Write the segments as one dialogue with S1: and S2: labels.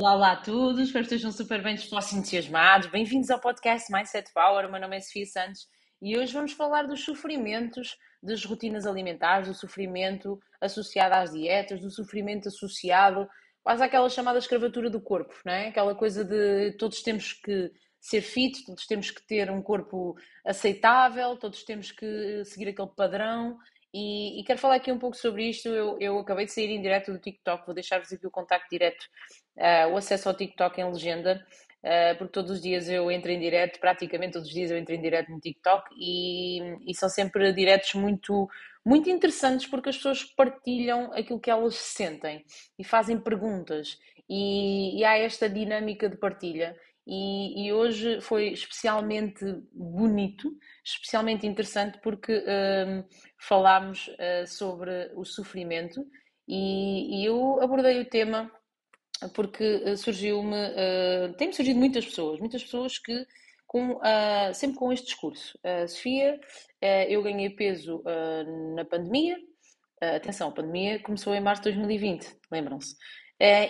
S1: Olá, olá a todos, espero que estejam super bem dispostos e entusiasmados. Bem-vindos ao podcast Mindset Power. O meu nome é Sofia Santos e hoje vamos falar dos sofrimentos das rotinas alimentares, do sofrimento associado às dietas, do sofrimento associado quase àquela chamada escravatura do corpo, não é? Aquela coisa de todos temos que ser fit, todos temos que ter um corpo aceitável, todos temos que seguir aquele padrão e, e, quero falar aqui um pouco sobre isto. Eu, eu acabei de sair em direto do TikTok, vou deixar-vos aqui o contacto direto, uh, o acesso ao TikTok em legenda, uh, porque todos os dias eu entro em direto, praticamente todos os dias eu entro em direto no TikTok e, e são sempre diretos muito, muito interessantes porque as pessoas partilham aquilo que elas sentem e fazem perguntas e, e há esta dinâmica de partilha. E, e, hoje foi especialmente bonito, especialmente interessante, porque um, falámos uh, sobre o sofrimento e, e, eu abordei o tema porque uh, surgiu-me, uh, tem-me surgido muitas pessoas, muitas pessoas que com, uh, sempre com este discurso. Sofia, eu ganhei peso na pandemia, atenção, a pandemia começou em março de 2020, lembram-se,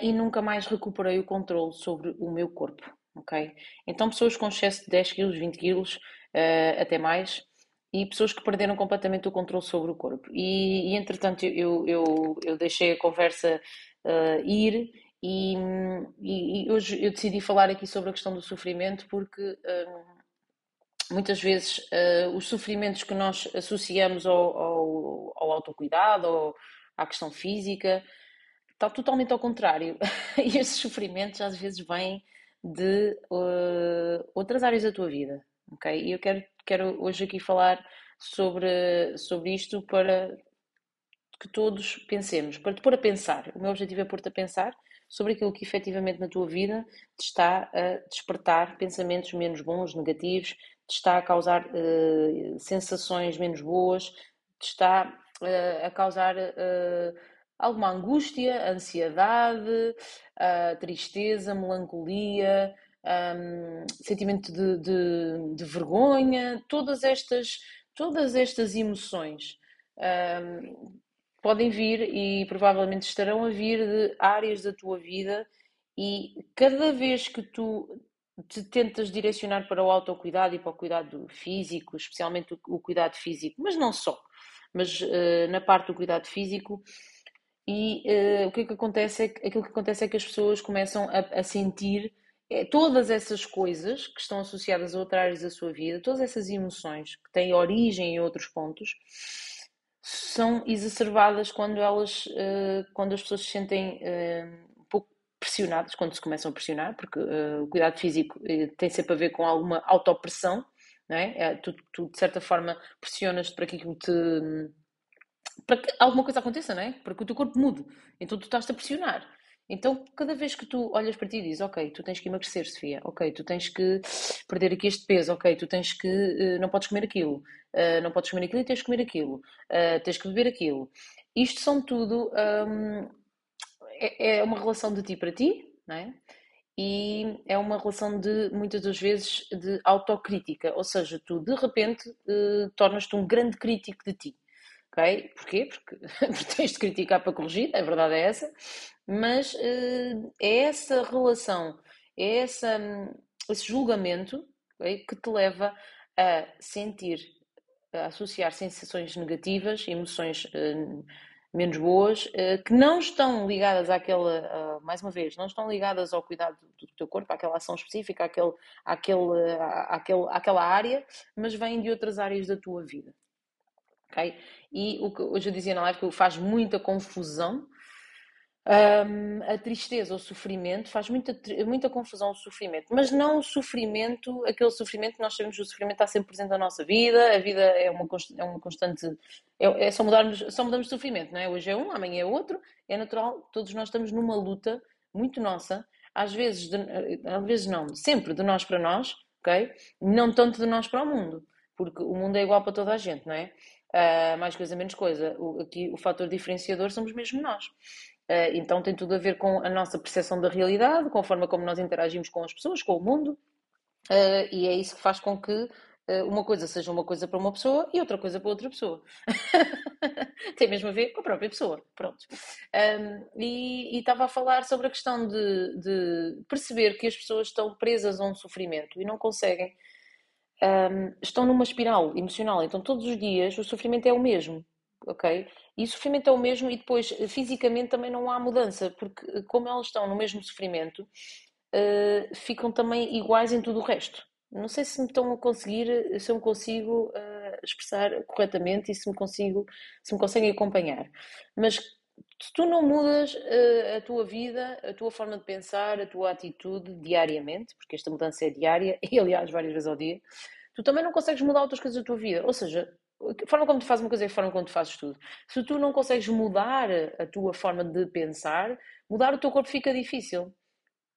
S1: e nunca mais recuperei o controle sobre o meu corpo ok? Então, pessoas com excesso de 10 quilos, 20 quilos, uh, até mais, e pessoas que perderam completamente o controle sobre o corpo. E, e entretanto, eu, eu, eu deixei a conversa uh, ir e, e, e, hoje eu decidi falar aqui sobre a questão do sofrimento porque uh, muitas vezes uh, os sofrimentos que nós associamos ao, ao, ao autocuidado ou à questão física está totalmente ao contrário. e esses sofrimentos às vezes vêm de uh, outras áreas da tua vida, ok? E eu quero, quero hoje aqui falar sobre, sobre isto para que todos pensemos, para te pôr a pensar. O meu objetivo é pôr-te a pensar sobre aquilo que efetivamente na tua vida te está a despertar pensamentos menos bons, negativos, te está a causar uh, sensações menos boas, te está uh, a causar uh, alguma angústia, ansiedade, tristeza, melancolia, um, sentimento de, de, de, vergonha, todas estas, todas estas emoções. Um, podem vir e provavelmente estarão a vir de áreas da tua vida e cada vez que tu te tentas direcionar para o autocuidado e para o cuidado físico, especialmente o, cuidado físico, mas não só, mas uh, na parte do cuidado físico, e uh, o que é que acontece é que, aquilo que acontece é que as pessoas começam a, a sentir é, todas essas coisas que estão associadas a outras áreas da sua vida, todas essas emoções que têm origem em outros pontos, são exacerbadas quando elas, uh, quando as pessoas se sentem uh, um pouco pressionadas, quando se começam a pressionar, porque o cuidado físico tem sempre a ver com alguma autopressão, não é? é tu, tu, de certa forma pressionas para que aquilo te para que alguma coisa aconteça, não é? Para que o teu corpo mude. Então tu estás-te a pressionar. Então, cada vez que tu olhas para ti e dizes, ok, tu tens que emagrecer, Sofia, ok, tu tens que perder aqui este peso, ok, tu tens que, uh, não podes comer aquilo, uh, não podes comer aquilo e tens que comer aquilo, uh, tens que beber aquilo. Isto são tudo, um, é, é, uma relação de ti para ti, não é? E é uma relação de, muitas das vezes, de autocrítica, ou seja, tu de repente tornas-te um grande crítico de ti ok? Porquê? Porque, porque tens de criticar para corrigir, a verdade é essa, mas uh, é essa relação, é essa, esse julgamento okay, que te leva a sentir, a associar sensações negativas, emoções uh, menos boas, uh, que não estão ligadas àquela, mais uma vez, não estão ligadas ao cuidado do teu corpo, àquela ação específica, àquele, àquele, àquele, àquela área, mas vêm de outras áreas da tua vida. Okay? E o que hoje eu dizia na live que faz muita confusão um, a tristeza, o sofrimento, faz muita, muita confusão o sofrimento, mas não o sofrimento, aquele sofrimento que nós sabemos que o sofrimento está sempre presente na nossa vida, a vida é uma, é uma constante, é, é só, mudarmos, só mudamos de sofrimento, não é? Hoje é um, amanhã é outro, é natural, todos nós estamos numa luta muito nossa, às vezes, de, às vezes não, sempre de nós para nós, ok? Não tanto de nós para o mundo, porque o mundo é igual para toda a gente, não é? Uh, mais coisa, menos coisa. O, aqui o fator diferenciador somos mesmo nós. Uh, então tem tudo a ver com a nossa percepção da realidade, com a forma como nós interagimos com as pessoas, com o mundo, uh, e é isso que faz com que uma coisa seja uma coisa para uma pessoa e outra coisa para outra pessoa. tem mesmo a ver com a própria pessoa. Pronto. Um, e estava a falar sobre a questão de, de, perceber que as pessoas estão presas a um sofrimento e não conseguem. Um, estão numa espiral emocional, então todos os dias o sofrimento é o mesmo, ok? E o sofrimento é o mesmo, e depois fisicamente também não há mudança, porque como elas estão no mesmo sofrimento, uh, ficam também iguais em tudo o resto. Não sei se me estão a conseguir, se eu me consigo uh, expressar corretamente e se me consigo, se me conseguem acompanhar. Mas se tu não mudas uh, a tua vida, a tua forma de pensar, a tua atitude diariamente, porque esta mudança é diária e aliás várias vezes ao dia, tu também não consegues mudar outras coisas da tua vida. Ou seja, a forma como tu fazes uma coisa é a forma como tu fazes tudo. Se tu não consegues mudar a tua forma de pensar, mudar o teu corpo fica difícil.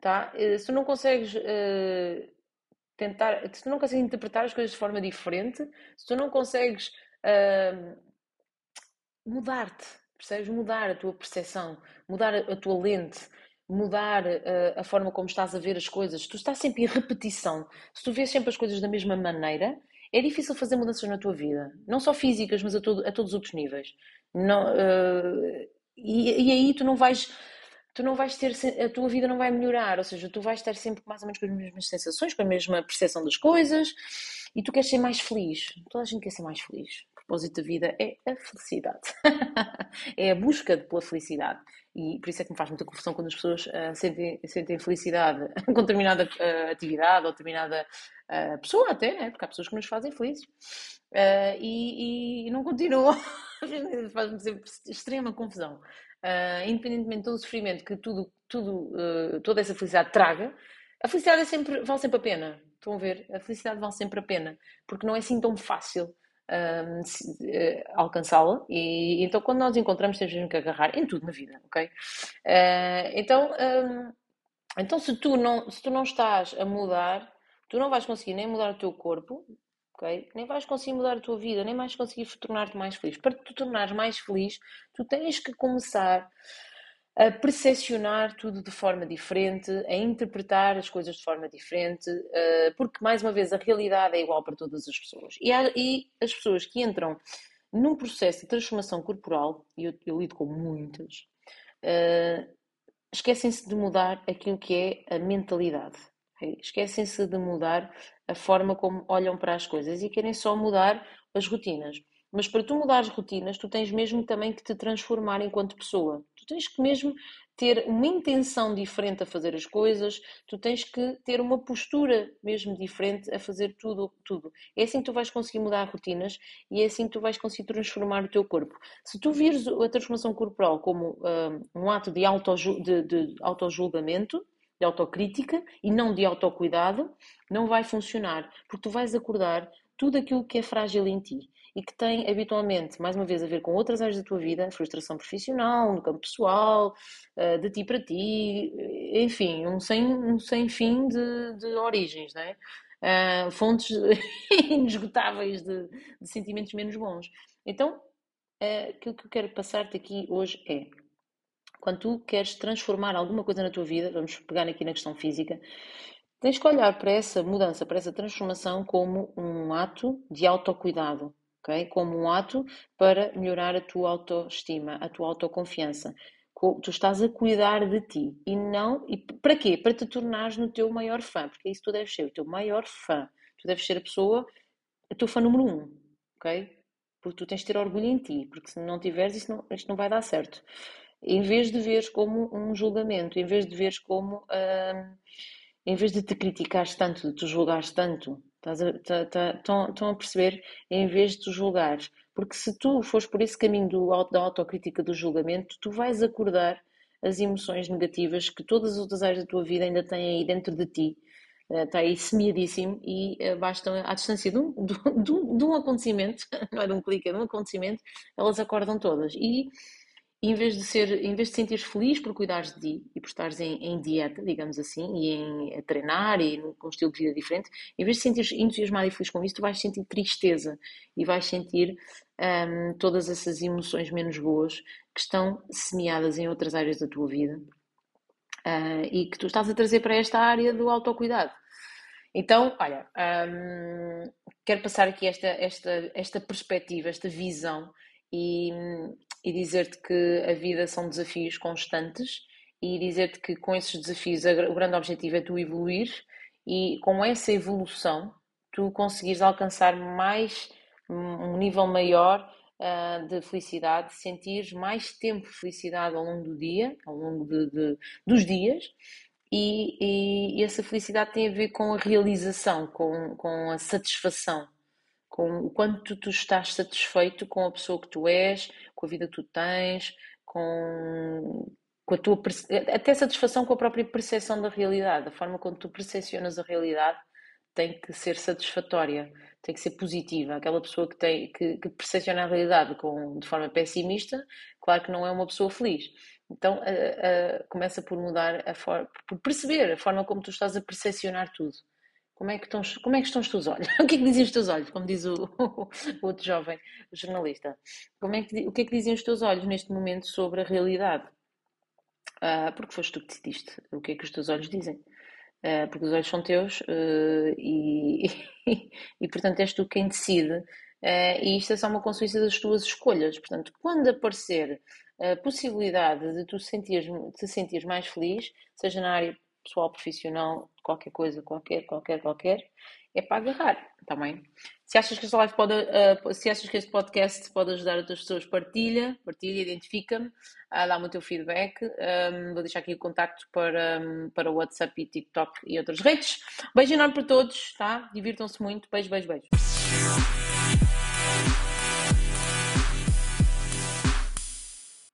S1: Tá? Eh, se tu não consegues uh, tentar, se tu não consegues interpretar as coisas de forma diferente, se tu não consegues uh, mudar-te, percebes? Mudar a tua percepção, mudar a, tua lente, mudar uh, a forma como estás a ver as coisas, tu estás sempre em repetição, se tu vês sempre as coisas da mesma maneira, é difícil fazer mudanças na tua vida, não só físicas, mas a, todo, a todos os outros níveis. Não, uh, e, e aí tu não vais tu não vais ter, a tua vida não vai melhorar, ou seja, tu vais estar sempre mais ou menos com as mesmas sensações, com a mesma percepção das coisas e tu queres ser mais feliz. Toda a gente quer ser mais feliz. O propósito da vida é a felicidade. é a busca pela felicidade. E por isso é que me faz muita confusão quando as pessoas uh, sentem, sentem felicidade com determinada uh, atividade ou determinada uh, pessoa, até, né? porque há pessoas que nos fazem felizes e, e, não continuam. Faz-me sempre extrema confusão independentemente do sofrimento que tudo, tudo, toda essa felicidade traga, a felicidade é sempre, vale sempre a pena. Estão a ver? A felicidade vale sempre a pena, porque não é assim tão fácil um, uh, alcançá-la. E então, quando nós encontramos, temos mesmo que agarrar em tudo na vida, ok? então, um, então se, tu não, se tu não estás a mudar, tu não vais conseguir nem mudar o teu corpo, ok? Nem vais conseguir mudar a tua vida, nem vais conseguir tornar-te mais feliz. Para te tornares mais feliz, tu tens que começar a percepcionar tudo de forma diferente, a interpretar as coisas de forma diferente, eh, porque, mais uma vez, a realidade é igual para todas as pessoas. E, há, e as pessoas que entram num processo de transformação corporal, e eu, eu lido com muitas, uh, esquecem-se de mudar aquilo que é a mentalidade. Okay? Esquecem-se de mudar a forma como olham para as coisas e querem só mudar as rotinas. Mas para tu mudar as rotinas, tu tens mesmo também que te transformar enquanto pessoa. Tu tens que mesmo ter uma intenção diferente a fazer as coisas, tu tens que ter uma postura mesmo diferente a fazer tudo, tudo. É assim que tu vais conseguir mudar rotinas e é assim que tu vais conseguir transformar o teu corpo. Se tu vires a transformação corporal como uh, um ato de, auto, de, de autojulgamento, de autocrítica e não de autocuidado, não vai funcionar, porque tu vais acordar tudo aquilo que é frágil em ti e que tem habitualmente, mais uma vez, a ver com outras áreas da tua vida, frustração profissional, no campo pessoal, eh, de ti para ti, enfim, um sem, um sem fim de, de origens, é? Uh, fontes inesgotáveis de, de, sentimentos menos bons. Então, aquilo que eu quero passar-te aqui hoje é quando tu queres transformar alguma coisa na tua vida, vamos pegar aqui na questão física, tens que olhar para essa mudança, para essa transformação como um ato de autocuidado, ok? Como um ato para melhorar a tua autoestima, a tua autoconfiança. Tu estás a cuidar de ti e não. E para quê? Para te tornares no teu maior fã, porque é isso tu deves ser, o teu maior fã. Tu deves ser a pessoa, a tua fã número um, ok? Porque tu tens de ter orgulho em ti, porque se não tiveres, isto não, isto não vai dar certo em vez de veres como um julgamento, em vez de veres como. Uh, em vez de te criticares tanto, de te julgares tanto, estás a, tá, tá, estão, estão a perceber? Em vez de te julgares. Porque se tu fores por esse caminho do, da autocrítica, do julgamento, tu vais acordar as emoções negativas que todas as outras áreas da tua vida ainda têm aí dentro de ti. Está aí semeadíssimo e uh, basta à distância de um, de, de, de um acontecimento, não é de um clique, é de um acontecimento, elas acordam todas. E em vez de ser, em vez de sentir feliz por cuidares de ti e por estares em, em dieta, digamos assim, e em treinar e com um estilo de vida diferente, em vez de sentir entusiasmado e feliz com isso, tu vais sentir tristeza e vais sentir um, todas essas emoções menos boas que estão semeadas em outras áreas da tua vida uh, e que tu estás a trazer para esta área do autocuidado. Então, olha, um, quero passar aqui esta, esta, esta perspectiva, esta visão e, e dizer-te que a vida são desafios constantes e dizer-te que com esses desafios o grande objetivo é tu evoluir e com essa evolução tu conseguires alcançar mais um nível maior uh, de felicidade, sentires mais tempo de felicidade ao longo do dia, ao longo de, de, dos dias, e, e, e, essa felicidade tem a ver com a realização, com, com a satisfação, com o quanto tu, estás satisfeito com a pessoa que tu és, com a vida que tu tens, com, com a tua até satisfação com a própria percepção da realidade, a forma como tu percepcionas a realidade tem que ser satisfatória, tem que ser positiva. Aquela pessoa que, tem, que, que percepciona a realidade com, de forma pessimista, claro que não é uma pessoa feliz. Então, começa por mudar a forma, por perceber a forma como tu estás a percepcionar tudo. Como é que estão, como é que estão os teus olhos? o que é que dizem os teus olhos? Como diz o, o outro jovem jornalista. Como é que, o que é que dizem os teus olhos neste momento sobre a realidade? Uh, porque foste tu que decidiste. O que é que os teus olhos dizem? uh, porque os olhos são teus uh, e, e, e, portanto, és tu quem decide. E isto é só uma consequência das tuas escolhas. Portanto, quando aparecer a possibilidade de tu sentires, te sentires mais feliz, seja na área pessoal, profissional, qualquer coisa, qualquer, qualquer, qualquer, é para agarrar, também. Tá se achas que esta live pode, uh, se achas que este podcast pode ajudar outras pessoas, partilha, partilha, identifica-me, uh, dá-me o teu feedback. Um, vou deixar aqui o contacto para, um, para WhatsApp e TikTok e outras redes. Beijo enorme para todos, tá? Divirtam-se muito. Beijo, beijo, beijo.